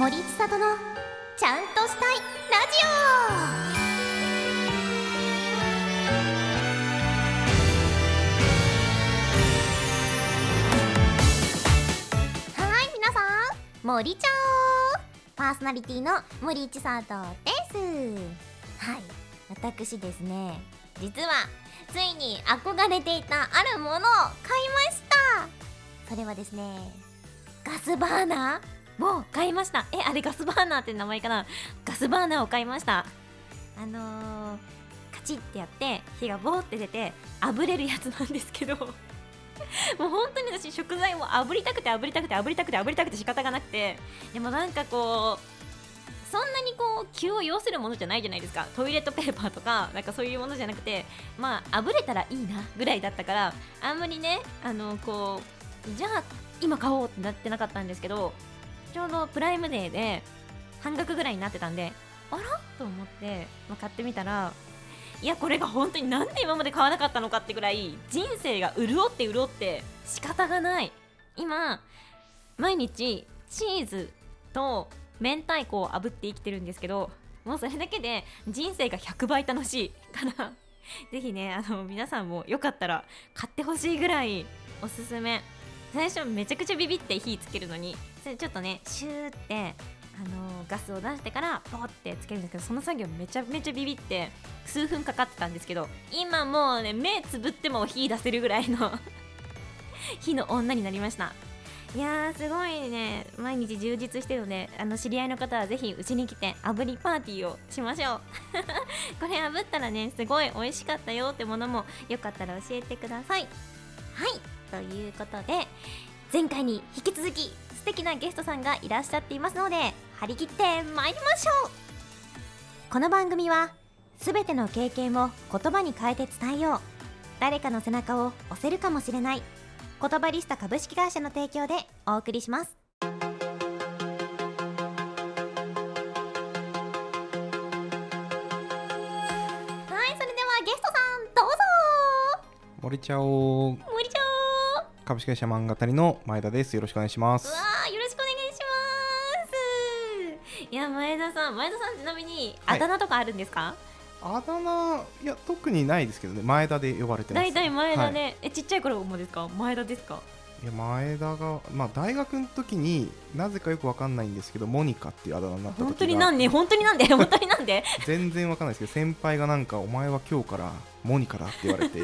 森千里のちゃんとしたいラジオはい皆さん森ちゃん。パーソナリティの森千里です。はい私ですね実はついに憧れていたあるものを買いました。それはですねガスバーナー。を買いました。えあれガスバーナーって名前かな？ガスバーナーを買いました。あのー、カチッてやって火がボーって出て炙れるやつなんですけど。もう本当に私食材を炙りたくて炙りたくて炙りたくて炙りたくて仕方がなくて。でもなんかこうそんなにこう気を要するものじゃないじゃないですか。トイレットペーパーとかなんかそういうものじゃなくて。まあ炙れたらいいなぐらいだったからあんまりねあのこうじゃあ今買おうってなってなかったんですけどちょうどプライムデーで半額ぐらいになってたんであら？と思って、まあ、買ってみたらいやこれが本当になんで今まで買わなかったのかってぐらい人生が潤って潤って仕方がない。今毎日チーズと明太子を炙って生きてるんですけどもうそれだけで人生が100倍楽しい。からぜひねあの皆さんもよかったら買ってほしいぐらいおすすめ。最初めちゃくちゃビビって火つけるのにそれちょっとねシューってあのガスを出してからポーってつけるんですけどその作業めちゃめちゃビビって数分かかってたんですけど今もうね目つぶっても火出せるぐらいの 火の女になりました。いやーすごいね毎日充実してるのであの知り合いの方はぜひうちに来て炙りパーティーをしましょう。これ炙ったらねすごい美味しかったよってものもよかったら教えてください。はい。ということで前回に引き続き素敵なゲストさんがいらっしゃっていますので張り切って参りましょう。この番組は全ての経験を言葉に変えて伝えよう。誰かの背中を押せるかもしれない。言葉リスタ株式会社の提供でお送りします。はいそれではゲストさんどうぞ。森ちゃお株式会社漫画たりの前田です。よろしくお願いします。うわーよろしくお願いします。いや前田さん前田さんちなみにあはい。だ名とかあるんですか、あだ名いや特にないですけどね。前田で呼ばれてます。大体前田で、はい。えちっちゃい頃もですか？前田ですか？いや前田がまあ大学の時になぜかよくわかんないんですけどモニカっていうあだ名になった時が本当になんで？本当になんで？本当になんで？全然わかんないですけど先輩がなんかお前は今日からモニカだって言われて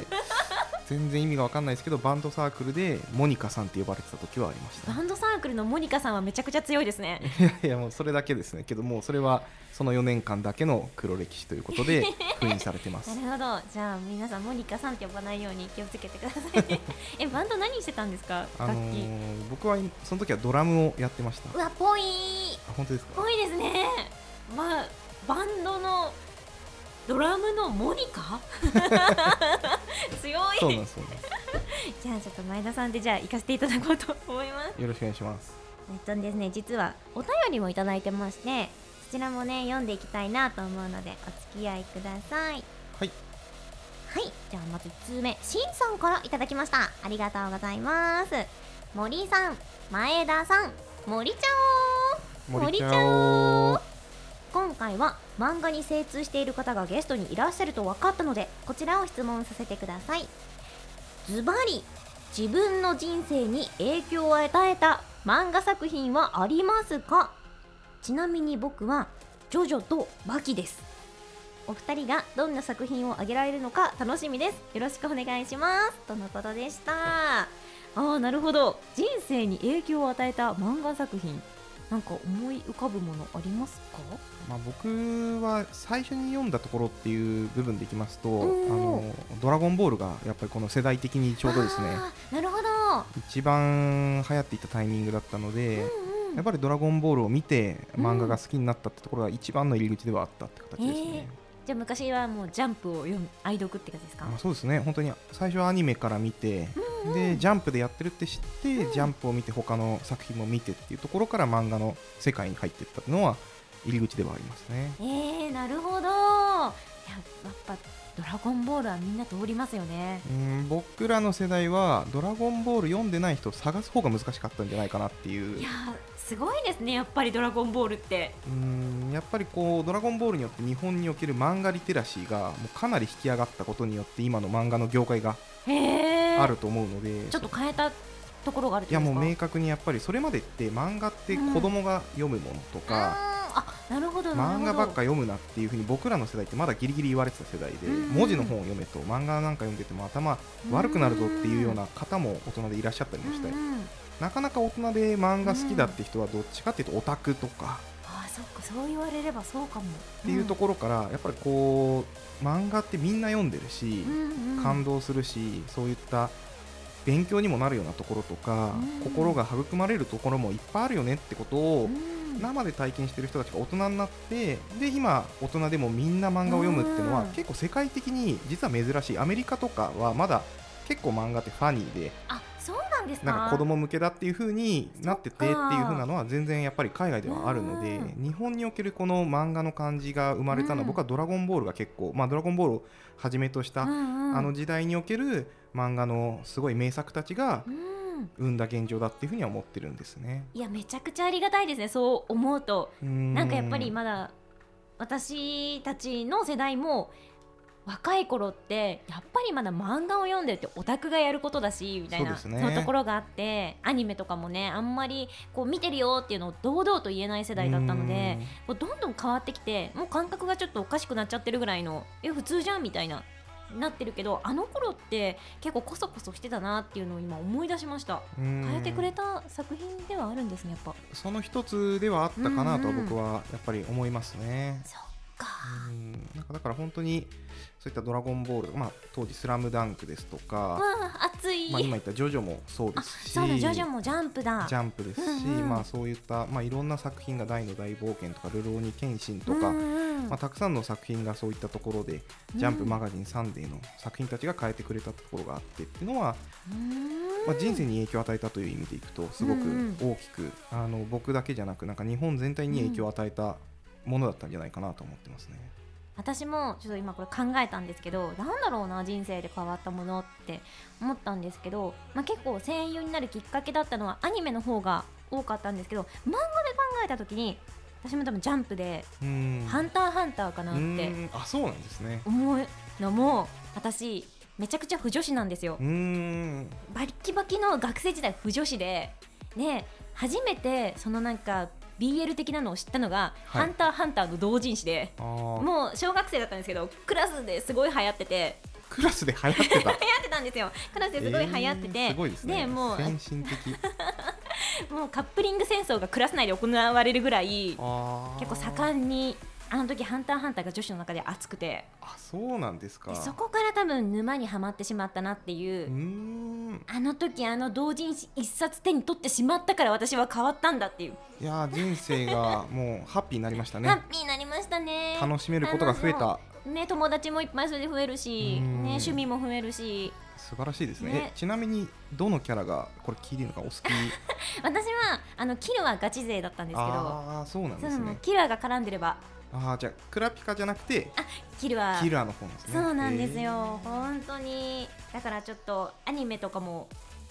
全然意味がわかんないですけどバンドサークルでモニカさんって呼ばれてた時はありましたバンドサークルのモニカさんはめちゃくちゃ強いですね。いやいやもうそれだけですね。けどもうそれはその4年間だけの黒歴史ということで 封印されてます。なるほど。じゃあ皆さんモニカさんって呼ばないように気をつけてくださいね。えバンド何してたんですか？あの楽器、ー僕はその時はドラムをやってました。うわぽいあ本当ですか？ぽいですね。まあバンドのドラムのモニカ？強い。そうなんですそうなんでじゃあちょっと前田さんでじゃあ行かせていただこうと思います。すよろしくお願いします。えっとですね実はお便りもいただいてましてそちらもね読んでいきたいなと思うのでお付き合いください。はい。はい。じゃあまず1通目。しんさんからいただきました。ありがとうございます。森さん前田さん森ちゃお森ちゃお今回は漫画に精通している方がゲストにいらっしゃると分かったのでこちらを質問させてください。ズバリ自分の人生に影響を与えた漫画作品はありますか？ちなみに僕はジョジョとバキです。お二人がどんな作品を挙げられるのか楽しみです。よろしくお願いします。とのことでした。ああなるほど。人生に影響を与えた漫画作品。なんか思い浮かぶものありますか？まあ、僕は最初に読んだところっていう部分でいきますと、うんあのドラゴンボールがやっぱりこの世代的にちょうどですねなるほど。一番流行っていたタイミングだったので、うんうんやっぱりドラゴンボールを見てうん漫画が好きになったってところが一番の入り口ではあったって形ですね、じゃあ昔はもうジャンプを読む愛読って感じですか？まあ、そうですね。本当に最初はアニメから見て、うんうん。でジャンプでやってるって知って、うん。ジャンプを見て他の作品も見てっていうところから漫画の世界に入っていったのは入り口ではありますね。えー、なるほど。いややっぱドラゴンボールはみんな通りますよね。うん僕らの世代は「ドラゴンボール」読んでない人を探す方が難しかったんじゃないかなっていう。いやーすごいですねやっぱりドラゴンボールって。うんやっぱりこう「ドラゴンボール」によって日本における漫画リテラシーがもうかなり引き上がったことによって今の漫画の業界があると思うので、ちょっと変えたところがあるいやもう明確にやっぱりそれまでって漫画って子供が読むものとか、あーあなるほど漫画ばっか読むなっていうふうに僕らの世代ってまだギリギリ言われてた世代で、うん。文字の本を読めと漫画なんか読んでても頭悪くなるぞっていうような方も大人でいらっしゃったりもして、うんうんなかなか大人で漫画好きだって人はどっちかっていうとオタクとか。あーそっかそう言われればそうかも。っていうところからやっぱりこう漫画ってみんな読んでるし、感動するしそういった勉強にもなるようなところとか、うん心が育まれるところもいっぱいあるよねってことを、うん。生で体験してる人たちが大人になってで今大人でもみんな漫画を読むっていうのはうん。結構世界的に実は珍しい。アメリカとかはまだ結構漫画ってファニーであそうなんですか？なんか子供向けだっていう風になっててっていうそっか風なのは全然やっぱり海外ではあるのでうん日本におけるこの漫画の感じが生まれたのはうん。僕は「ドラゴンボール」が結構まあ「ドラゴンボール」をはじめとしたあの時代における漫画のすごい名作たちがうん。生んだ現状だっていうふうには思ってるんですね。いやめちゃくちゃありがたいですね。そう思うと。ななんかやっぱりまだ私たちの世代も若い頃ってやっぱりまだ漫画を読んでるってオタクがやることだしみたいなそうね。のところがあってアニメとかもねあんまりこう見てるよっていうのを堂々と言えない世代だったのでこうどんどん変わってきてもう感覚がちょっとおかしくなっちゃってるぐらいのえ普通じゃんみたいななってるけどあの頃って結構こそこそしてたなっていうのを今思い出しました。変変えてくれた作品ではあるんですねやっぱ。その一つではあったかなと僕はやっぱり思いますね。そっかうん。なんかだから本当にそういった「ドラゴンボール」まあ、当時「スラムダンクですとか、わあ熱い、まあ、今言った「ジョジョ」もそうであすしそうだジョジョもジャンプだ。ジャンプですし、うんうん。まあ、そういった、まあ、いろんな作品が「大の大冒険」とか「ルローニケンシン」とか、うんうん。まあ、たくさんの作品がそういったところで「ジャンプ」マガジン「サンデー」の作品たちが変えてくれたところがあってっていうのは、うん。まあ、人生に影響を与えたという意味でいくとすごくうん。大きく、あの僕だけじゃなくなんか日本全体に影響を与えたものだったんじゃないかなと思ってますね。私もちょっと今これ考えたんですけどなんだろうな人生で変わったものって思ったんですけど、まあ、結構声優になるきっかけだったのはアニメの方が多かったんですけど漫画で考えた時に私も多分ジャンプでうん「ハンターハンター」かなっうてんあそうなんですね。思うのも私めちゃくちゃ不女子なんですよバッキバキの学生時代不女子でね初めてそのなんか BL 的なのを知ったのが「はいハンターハンター」の同人誌であーもう小学生だったんですけどクラスですごい流行っててクラスで流行ってた？流行ってたんですよクラスですごい流行ってて、えーすごいですね。もう先進的。もうカップリング戦争がクラス内で行われるぐらい結構盛んにあの時ハンターハンターが女子の中で熱くてあそうなんですか。でそこから多分沼にはまってしまったなっていううあの時あの同人誌一冊手に取ってしまったから私は変わったんだっていう、いやー人生がもうハッピーになりましたハね。ッピーになりましたね楽しめることが増えた。ね友達もいっぱいそれで増えるし、うんね、趣味も増えるし素晴らしいですね。ねえちなみにどのキャラがこれ聞いていいのかお好き？私はあのキルはガチ勢だったんですけどああそうなんですね。キルアが絡んでればああじゃあクラピカじゃなくてキルア。キラーの方ですね。そうなんですへよ本当に。だからちょっとアニメとかも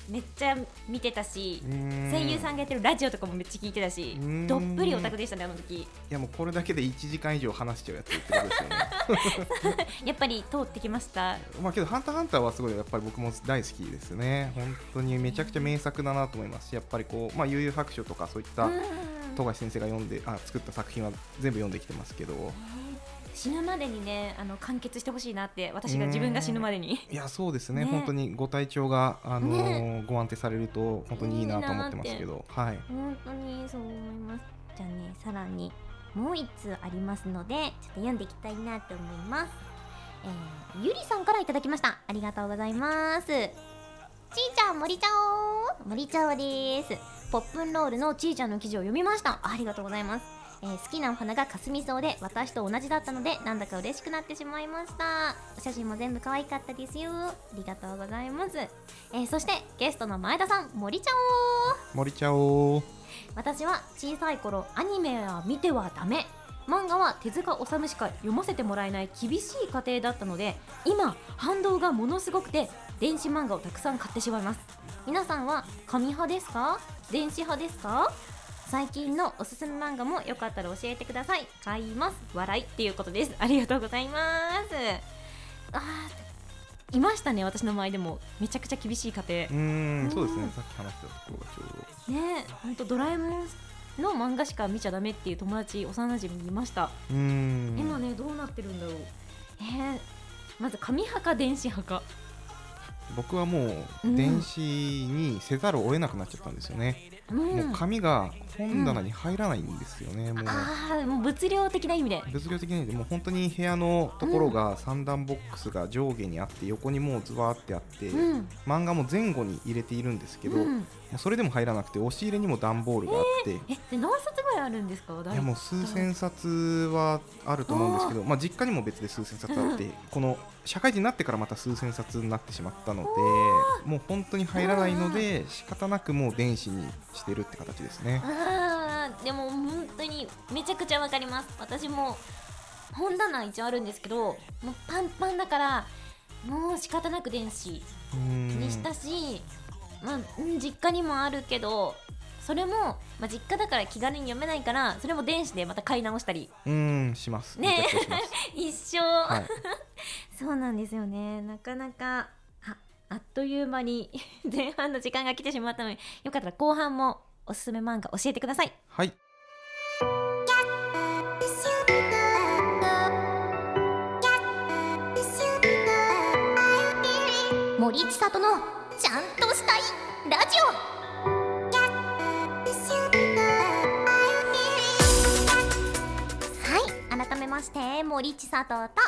めっちゃ見てたし声優さんがやってるラジオとかもめっちゃ聞いてたしうん。どっぷりオタクでしたねあの時。いやもうこれだけで1時間以上話しちゃうやつってことですよね。やっぱり通ってきました。まあけど、ハンターハンターはすごいやっぱり僕も大好きですね。本当にめちゃくちゃ名作だなと思いますし、やっぱりこう、まあ、悠々白書とかそういったうん富樫先生が読んであ作った作品は全部読んできてますけど、死ぬまでにねあの完結してほしいなって私が自分が死ぬまでに。いやそうですね。ね。本当にご体調が、あのーね。ご安定されると本当にいいなと思ってますけど、はい。本当にそう思います。じゃあねさらにもう一通ありますのでちょっと読んでいきたいなと思います。えー、ゆりさんからいただきました。ありがとうございます。ちーちゃん森ちゃお森ちゃおですポップンロールのちーちゃんの記事を読みました。ありがとうございます。えー好きなお花がかすみ草で私と同じだったのでなんだか嬉しくなってしまいました。お写真も全部可愛かったですよ。ありがとうございます、えーそしてゲストの前田さん森ちゃお森ちゃお私は小さい頃アニメは見てはダメ。漫画は手塚治虫しか読ませてもらえない厳しい家庭だったので今反動がものすごくて電子漫画をたくさん買ってしまいます皆さんは紙派ですか？電子派ですか？最近のおすすめ漫画もよかったら教えてください。買います。笑いっていうことです。ありがとうございます。あーいましたね。私の周りでも。めちゃくちゃ厳しい家庭。うーんそうですね。さっき話してたところがちょうど。ねえほんとドラえもんの漫画しか見ちゃダメっていう友達幼馴染にいました、うーん。今ねどうなってるんだろう。えー、まず紙派か電子派か僕はもううん。電子にせざるを得なくなっちゃったんですよね、うん。もう紙が本棚に入らないんですよね、もう。ああもう物量的な意味で。物量的にもう本当に部屋のところが三段ボックスが上下にあって横にもうズワーってあって、うん。漫画も前後に入れているんですけど、それでも入らなくて押し入れにも段ボールがあって、えで何冊ぐらいあるんですか？いやもう数千冊はあると思うんですけど、まあ、実家にも別で数千冊あって、この社会人になってからまた数千冊になってしまったのでもう本当に入らないので仕方なくもう電子にしてるって形ですね。でも本当にめちゃくちゃわかります。私も本棚一応あるんですけどもうパンパンだからもう仕方なく電子にしたし、まあ、うん実家にもあるけどそれも、まあ、実家だから気軽に読めないからそれも電子でまた買い直したり。うーんします。ね。一緒、はい、そうなんですよね。なかなかああっという間に 前半の時間が来てしまったのでよかったら後半もおすすめ漫画教えてください。はい。森千里のちゃんいラジオはい改めまして森千里と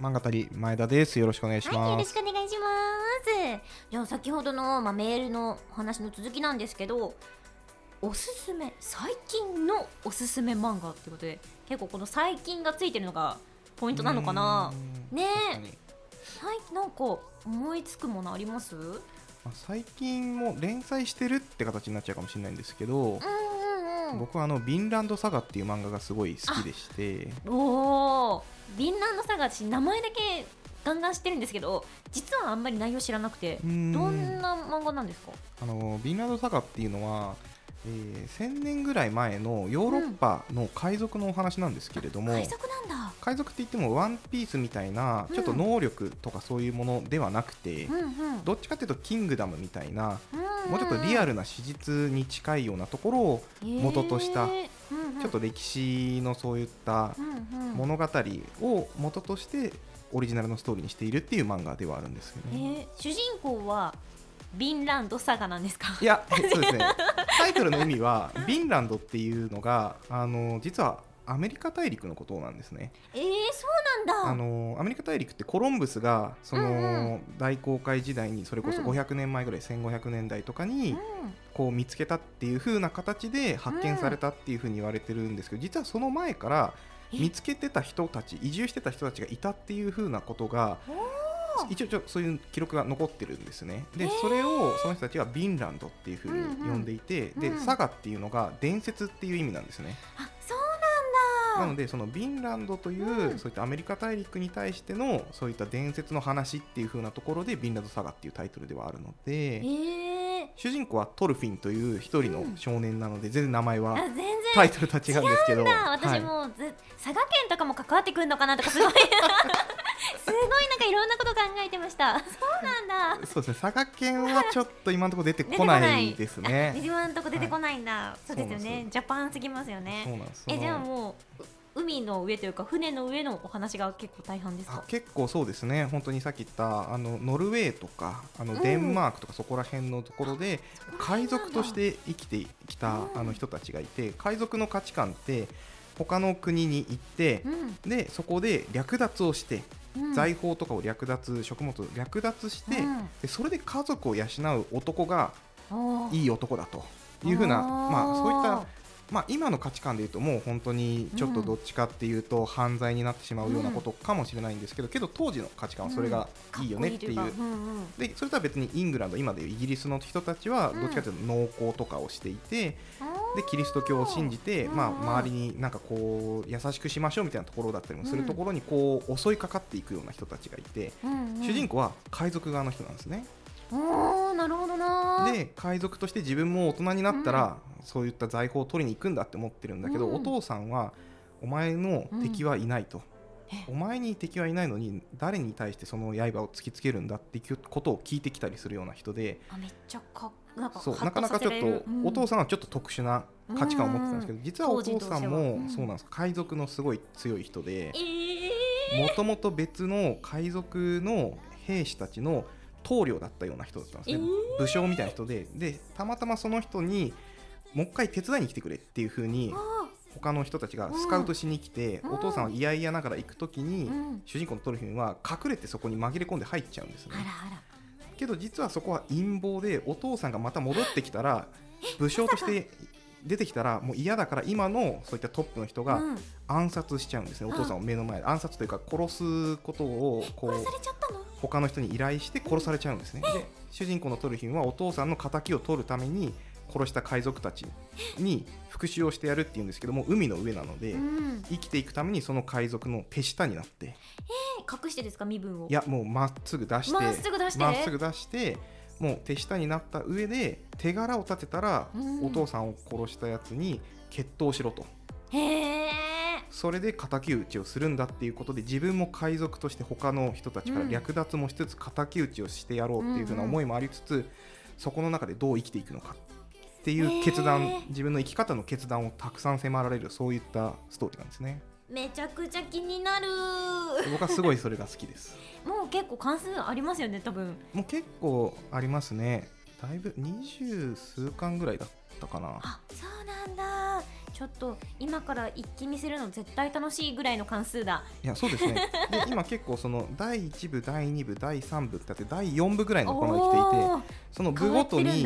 漫画たり前田です。よろしくお願いしはい、よます。ろしくお願いします。じゃあ先ほどの、まあ、メールのお話の続きなんですけど、おすすめ最近のおすすめ漫画ってことで結構この最近がついてるのがポイントなのかなねえ最近なんか思いつくものあります？最近も連載してるって形になっちゃうかもしれないんですけど、うんうんうん。僕はあの「ヴィンランドサガ」っていう漫画がすごい好きでして。おおヴィンランドサガ私名前だけガンガン知ってるんですけど実はあんまり内容知らなくてどんな漫画なんですか？あのヴィンランドサガっていうのは、えー1000年ぐらい前のヨーロッパの海賊のお話なんですけれども、海賊なんだ。海賊って言ってもワンピースみたいなちょっと能力とかそういうものではなくて、うんうん。どっちかっていうとキングダムみたいなうん。もうちょっとリアルな史実に近いようなところを元としたへーうんうん。ちょっと歴史のそういったうんうん。物語を元としてオリジナルのストーリーにしているっていう漫画ではあるんですよえね。ー主人公はヴィンランドサガなんですか？いや、えそうですね。タイトルの意味は、ヴィンランドっていうのが、あの実はアメリカ大陸のことなんですね。えー、そうなんだ。あのアメリカ大陸ってコロンブスがその、うんう大航海時代にそれこそうん。500年前ぐらい、1500年代とかにうん。こう見つけたっていう風な形で発見されたっていう風に言われてるんですけど、実はその前からえ？見つけてた人たち移住してた人たちがいたっていう風なことが一応ちょそういう記録が残ってるんですね。でそれをその人たちはヴィンランドっていう風に呼んでいて、でうんうん。サガっていうのが伝説っていう意味なんですね。あそうななんだ。のでそのヴィンランドという、うん。そういったアメリカ大陸に対してのそういった伝説の話っていう風なところでヴィンランドサガっていうタイトルではあるのでえー、主人公はトルフィンという一人の少年なので、全然名前はタイトルとは違うんですけど。だ。私はい。もうず、佐賀県とかも関わってくるのかなとかすごい。す ごいなんかいろんなこと考えてました。そうなんだ。そうですね。佐賀県はちょっと今のところ出てこないです あね今んとこ出てこないんだ、そうですよね。ジャパンすぎますよね。えじゃあもうう海の上というか船の上のお話が結構大半ですあか結構そうですね。本当にさっき言ったあのノルウェーとかあうん。のデンマークとかそこら辺のところで海賊として生きてきたうんあの人たちがいて海賊の価値観って他の国に行ってうん。でそこで略奪をしてうん財宝とかを略奪食物を略奪してうん。でそれで家族を養う男がいい男だと。いうふうなまあそういったまあ、今の価値観でいうともう本当にちょっとどっちかっていうと犯罪になってしまうようなことかもしれないんですけど、けど当時の価値観はそれがいいよねっていう,、でそれとは別にイングランド今でいうイギリスの人たちはうん。どっちかというと農耕とかをしていて、でキリスト教を信じて、まあ、周りになんかこう優しくしましょうみたいなところだったりもするところにこう襲いかかっていくような人たちがいて、主人公は海賊側の人なんですね。おーなるほどな。で海賊として自分も大人になったら、そういった財宝を取りに行くんだって思ってるんだけど、うん。お父さんはお前の敵はいないと、え。お前に敵はいないのに誰に対してその刃を突きつけるんだっていうことを聞いてきたりするような人であめっちゃかなんかそうなかなかちょっと、お父さんはちょっと特殊な価値観を持ってたんですけど、実はお父さんもうんそうなんです。海賊のすごい強い人でえもともと別の海賊の兵士たちの棟梁だったような人だったんですね、え武将みたいな人で。でたまたまその人にもう一回手伝いに来てくれっていう風にー、あ他の人たちがスカウトしに来て、うん。お父さんは嫌々ながら行く時に、主人公のトルフィンは隠れてそこに紛れ込んで入っちゃうんですね。あらあらけど実はそこは陰謀でお父さんがまた戻ってきたら 武将として出てきたらもう嫌だから今のそういったトップの人がうん。暗殺しちゃうんですね、お父さんを目の前で。暗殺というか殺すことをこう他の人に依頼して殺されちゃうんですね。で主人公のトルフィンはお父さんの敵を取るために殺した海賊たちに復讐をしてやるっていうんですけども海の上なので、うん。生きていくためにその海賊の手下になって。隠してですか身分を？いやもうまっすぐ出してまっすぐ出して？まっすぐ出してもう手下になった上で手柄を立てたら、うん。お父さんを殺したやつに決闘しろと。へえそれで敵討ちをするんだっていうことで自分も海賊として他の人たちからうん。略奪もしつつ敵討ちをしてやろうっていうふうな思いもありつつ、そこの中でどう生きていくのかっていう決断、へー。自分の生き方の決断をたくさん迫られるそういったストーリーなんですね。めちゃくちゃ気になる。僕はすごいそれが好きです。もう結構関数ありますよね多分。もう結構ありますね。だいぶ二十数巻ぐらいだったかな。あそうなんだ。ちょっと今から一気見するの絶対楽しいぐらいの関数だ。いやそうですね。で今結構その第1部第2部第3部ってあって第4部ぐらいのところまで来ていてその部ごとに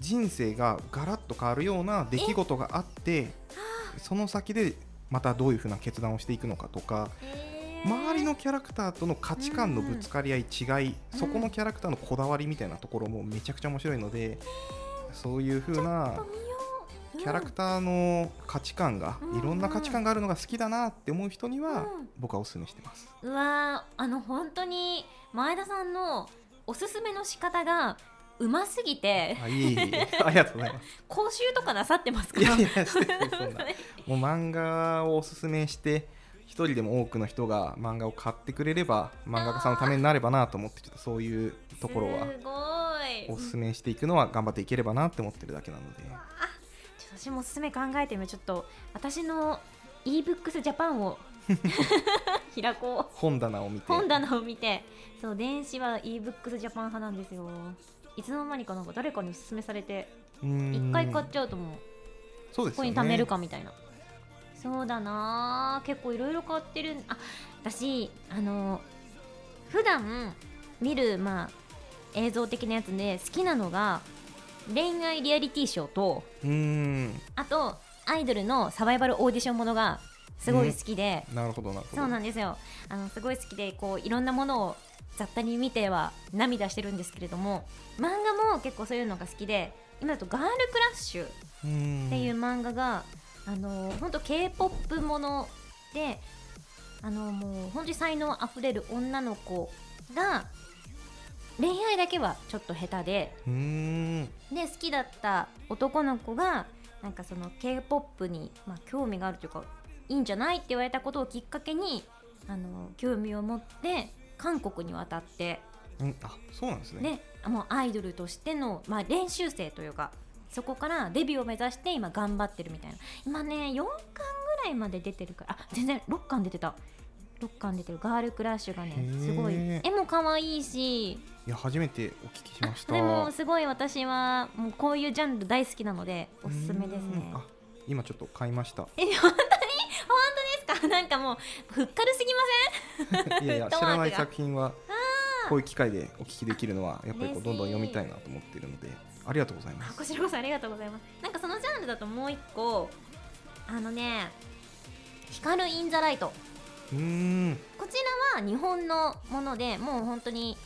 人生がガラッと変わるような出来事があってその先でまたどういうふうな決断をしていくのかとか周りのキャラクターとの価値観のぶつかり合い違いうん。そこのキャラクターのこだわりみたいなところもめちゃくちゃ面白いのでそういうふうなキャラクターの価値観がうんいろんな価値観があるのが好きだなって思う人にはうん。僕はお勧めしてます。うわーあの本当に前田さんのおすすめの仕方がうますぎて。あいえいえ。ありがとうございます。講習とかなさってますか？いやいやしてないそんな。もう漫画をおすすめして一人でも多くの人が漫画を買ってくれれば漫画家さんのためになればなと思ってちょっとそういうところはすごい。おすすめしていくのは頑張っていければなって思ってるだけなので。私もおすすめ考えてみちょっと私の ebooks ジャパンを 開こう。本棚を見て。本棚を見て。そう電子は ebooks ジャパン派なんですよいつの間にかなんか誰かにおすすめされて一回買っちゃうともうそうですよね。ここに貯めるかみたいな。そうだなあ結構いろいろ買ってる。あ私あの普段見るまあ映像的なやつで好きなのが恋愛リアリティショーとうーん。あとアイドルのサバイバルオーディションものがすごい好きで、なるほどなるほど。そうなんですよ。あのすごい好きでこういろんなものを雑多に見ては涙してるんですけれども漫画も結構そういうのが好きで今だと「ガールクラッシュ」っていう漫画が、あの本当 k p o p ものであのもう本当に才能あふれる女の子が恋愛だけはちょっと下手でで好きだった男の子がなんかその k p o p に、まあ、興味があるというかいいんじゃないって言われたことをきっかけにあの興味を持って韓国に渡って。うんあそうなんですね。でもうアイドルとしての、まあ、練習生というかそこからデビューを目指して今頑張ってるみたいな。今ね4巻ぐらいまで出てるからあ全然6巻出てた。6巻出てる。ガールクラッシュがねすごい。絵も可愛いし。いや初めてお聞きしました。でもすごい私はもうこういうジャンル大好きなのでおすすめですね。今ちょっと買いました。え なんかもうふっかるすぎません？いやいや知らない作品はこういう機会でお聞きできるのはやっぱりこうどんどん読みたいなと思っているのでありがとうございまあすこちらこそありがとうございます。なんかそのジャンルだともう一個あのね光るインザライト。うーん。こちらは日本のものでもう本当に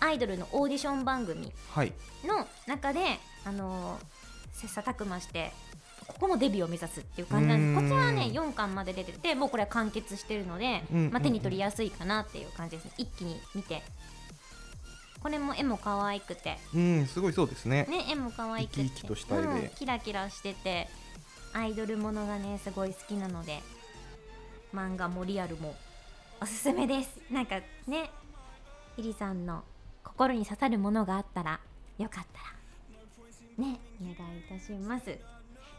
アイドルのオーディション番組はい。の中であの切磋琢磨してここもデビューを目指すっていう感じなんですこちらはね4巻まで出ててもうこれは完結してるので、まあ、手に取りやすいかなっていう感じですね。一気に見て。これも絵も可愛くて。うんすごいそうですね。ね絵も可愛くて。生き生きとした絵で。うんキラキラしててアイドルものがねすごい好きなので漫画もリアルもおすすめです。なんかねひりさんの心に刺さるものがあったらよかったらねお願いいたします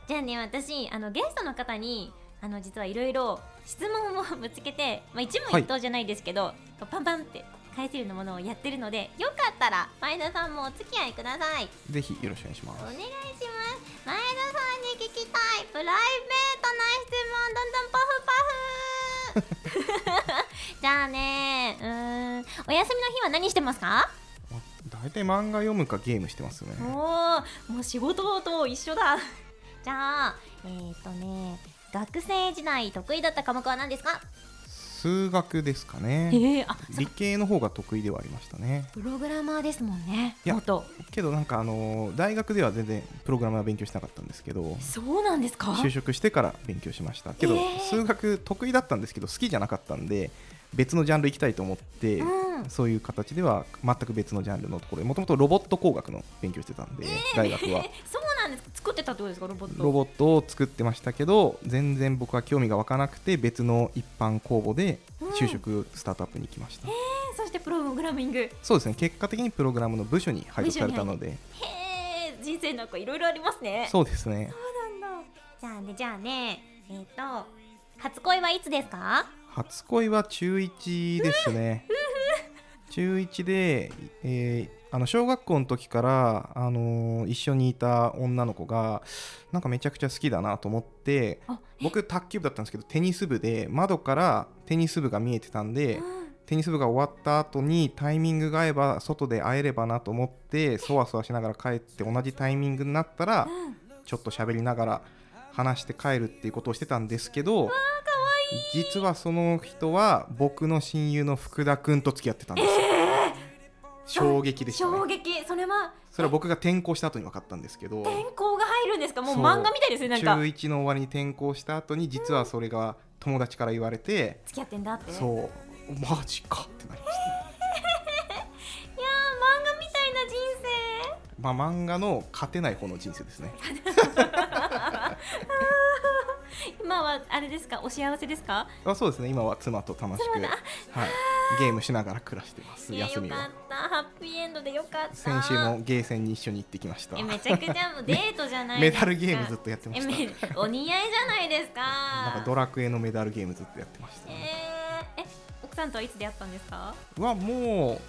じゃあね私あのゲストの方にあの実はいろいろ質問をぶつけて、まあ、一問一答じゃないですけど、こうパンパンって返せるようなものをやってるのでよかったら前田さんもお付き合いください。ぜひよろしくお願いします。お願いします。前田さんに聞きたいプライベートな質問どんどんパフパフ。じゃあねうーんお休みの日は何してますか？ま大体漫画読むかゲームしてますね。おーもう仕事と一緒だじゃあえっ、ー、とね学生時代得意だった科目は何ですか？数学ですかえねー、あ理系の方が得意ではありましたね。プログラマーですもんね。いや元。けどなんかあの大学では全然プログラムは勉強しなかったんですけどそうなんですか？就職してから勉強しました。けど、えー。数学得意だったんですけど好きじゃなかったんで別のジャンル行きたいと思って、うん。そういう形では全く別のジャンルのところでもともとロボット工学の勉強してたんで、大学は。え そうなんですか？作ってたってことですか？ロボット。ロボットを作ってましたけど全然僕は興味が湧かなくて別の一般公募で就職スタートアップに行きました、えそしてプログラミング。へそうですね。結果的にプログラムの部署に配属されたので。え人生なんかいろいろありますね。そうですね。そうなんだ。じゃあねじゃあねえっ、と初恋はいつですか？初恋は中1ですね。中1で、えーあの小学校の時から、あのー一緒にいた女の子がなんかめちゃくちゃ好きだなと思ってあ僕卓球部だったんですけどテニス部で窓からテニス部が見えてたんでテニス部が終わった後にタイミングが合えば外で会えればなと思ってそわそわしながら帰って同じタイミングになったらちょっと喋りながら話して帰るっていうことをしてたんですけど実はその人は僕の親友の福田君と付き合ってたんですよ、衝撃でした衝ね撃。それは。それは僕が転校した後に分かったんですけど。転校が入るんですか？もう漫画みたいですねなん中か1の終わりに転校した後に実はそれが友達から言われて、付き合ってんだって。そう。マジかってなりました。いやー漫画みたいな人生。まあ漫画の勝てない方の人生ですね 今はあれですか？お幸せですか？あそうですね。今は妻と楽しく、はい、ゲームしながら暮らしてます。休みはかった。ハッピーエンドでよかった。先週もゲーセンに一緒に行ってきました。えめちゃくちゃもうデートじゃないメですか。ダルゲームずっとやってました。お似合いじゃないですか。なんかドラクエのメダルゲームずっとやってました、えー、え奥さんとはいつ出会ったんですか？はもう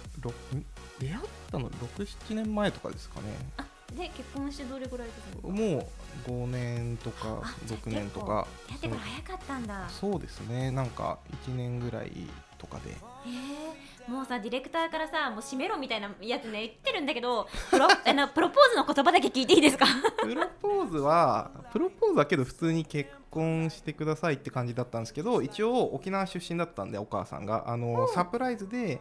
出会ったの67年前とかですかね。あで結婚してどれぐらいですか？もう5年とかあじゃあ6年とか。やってから早かったんだ。そうですね。なんか1年ぐらいとかで。えー、もうさディレクターからさもう閉めろみたいなやつね言ってるんだけどプロ あのプロポーズの言葉だけ聞いていいですか？プロポーズはプロポーズだけど普通に結婚してくださいって感じだったんですけど一応沖縄出身だったんでお母さんが。あのサプライズで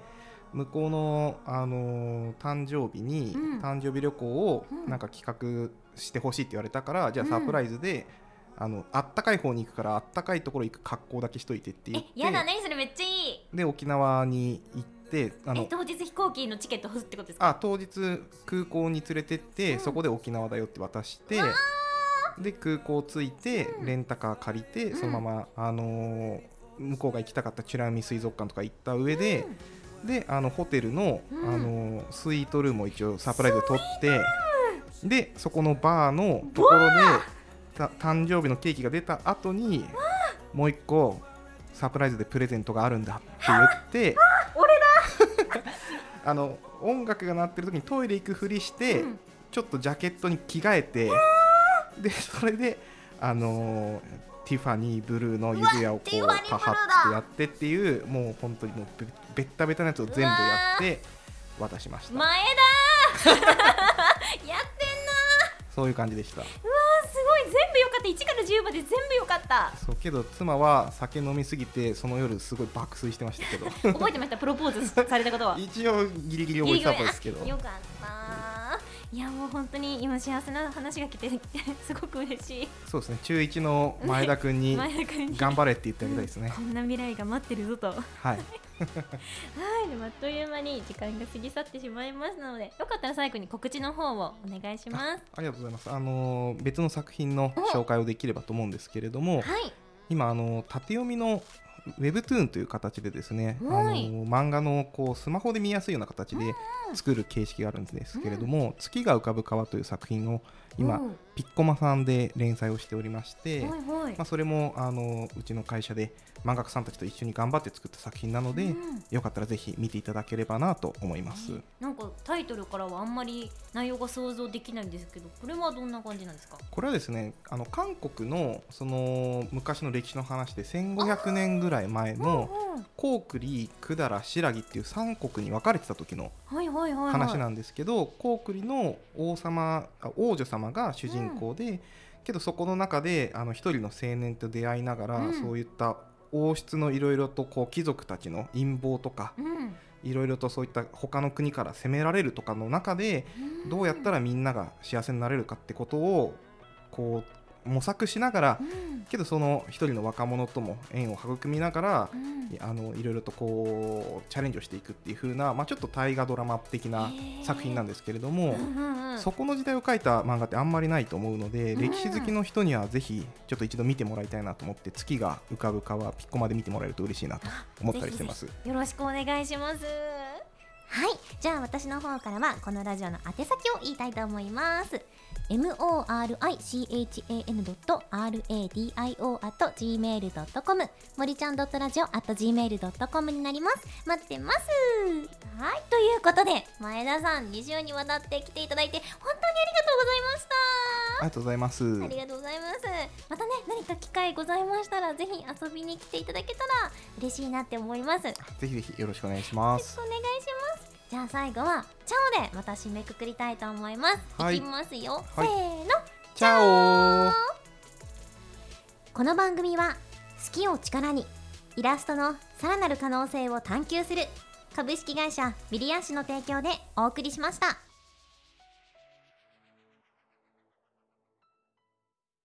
向こうの、あの誕生日に、うん。誕生日旅行をうん。なんか企画してほしいって言われたから、じゃあうん。サプライズで、あのあったかい方に行くからあったかいところ行く格好だけしといてって言って。えやだ何それめっちゃいい。で沖縄に行ってあえの当日飛行機のチケットってことですか？あ当日空港に連れてって、うん。そこで沖縄だよって渡してで空港着いて、うん。レンタカー借りて、うん。そのまま、あのー向こうが行きたかった美ら海水族館とか行った上で、であのホテルの、うん。あのースイートルームを一応サプライズで取ってでそこのバーのところでた誕生日のケーキが出た後にもう一個サプライズでプレゼントがあるんだって言って俺だ！あの音楽が鳴ってる時にトイレ行くふりして、うん。ちょっとジャケットに着替えてでそれであのーティファニーブルーの指輪をこうパハってやってっていうもう本当にもうべべったべたなやつを全部やって渡しました。前田 やっそういう感じでした。うわーすごい。全部よかった。1から10まで全部よかった。そうけど妻は酒飲みすぎてその夜すごい爆睡してましたけど。覚えてました？プロポーズされたことは？一応ギリギリ覚えてたんですけど。よかったいやもう本当に今幸せな話が来てすごく嬉しいそうですね。中1の前田君に 頑張れって言ってあげたいですね。こんな未来が待ってるぞと。は はい。いでもあっという間に時間が過ぎ去ってしまいましたのでよかったら最後に告知の方をお願いします。ありがとうございます。あのー別の作品の紹介をできればと思うんですけれどもはい。今あの縦読みの Webtoon という形でですね、あのはい漫画のこうスマホで見やすいような形で作る形式があるんですけれども「月が浮かぶ川」という作品を今うんピッコマさんで連載をしておりまして、はいはい。まあ、それもあのうちの会社で漫画家さんたちと一緒に頑張って作った作品なので、うん。よかったらぜひ見ていただければなと思います。なんかタイトルからはあんまり内容が想像できないんですけどこれはどんな感じなんですか？これはですねあの韓国のその昔の歴史の話で1500年ぐらい前のうん高句麗百済新羅っていう三国に分かれてた時のはいはいはいはい。話なんですけど高句麗の王様あ王女様が主人公で、けどそこの中であの一人の青年と出会いながら、うん。そういった王室のいろいろとこう貴族たちの陰謀とかうん。いろいろとそういった他の国から攻められるとかの中でどうやったらみんなが幸せになれるかってことをこう模索しながらうん。けどその一人の若者とも縁を育みながらうん。あのいろいろとこうチャレンジをしていくっていう風な、まあ、ちょっと大河ドラマ的な作品なんですけれども、うんうんうん。そこの時代を書いた漫画ってあんまりないと思うので、うん。歴史好きの人にはぜひちょっと一度見てもらいたいなと思って月が浮かぶ川ピッコマで見てもらえると嬉しいなと思ったりしてます。よろしくお願いします。はい。じゃあ私の方からはこのラジオの宛先を言いたいと思います。morichan.radio.gmail.com 森ちゃん .radio.gmail.com になります。待ってます。はい、ということで、前田さん2週にわたって来ていただいて、本当にありがとうございました。ありがとうございます。ありがとうございます。またね、何か機会ございましたら、ぜひ遊びに来ていただけたら嬉しいなって思います。よぜひぜひよろしくお願いします。ろしくお願いします。じゃあ最後は、チャオでまた締めくくりたいと思います。はいいきますよ。はいせーの。チャオこの番組は好きを力にイラストのさらなる可能性を探求する株式会社ビリヤンシの提供でお送りしました。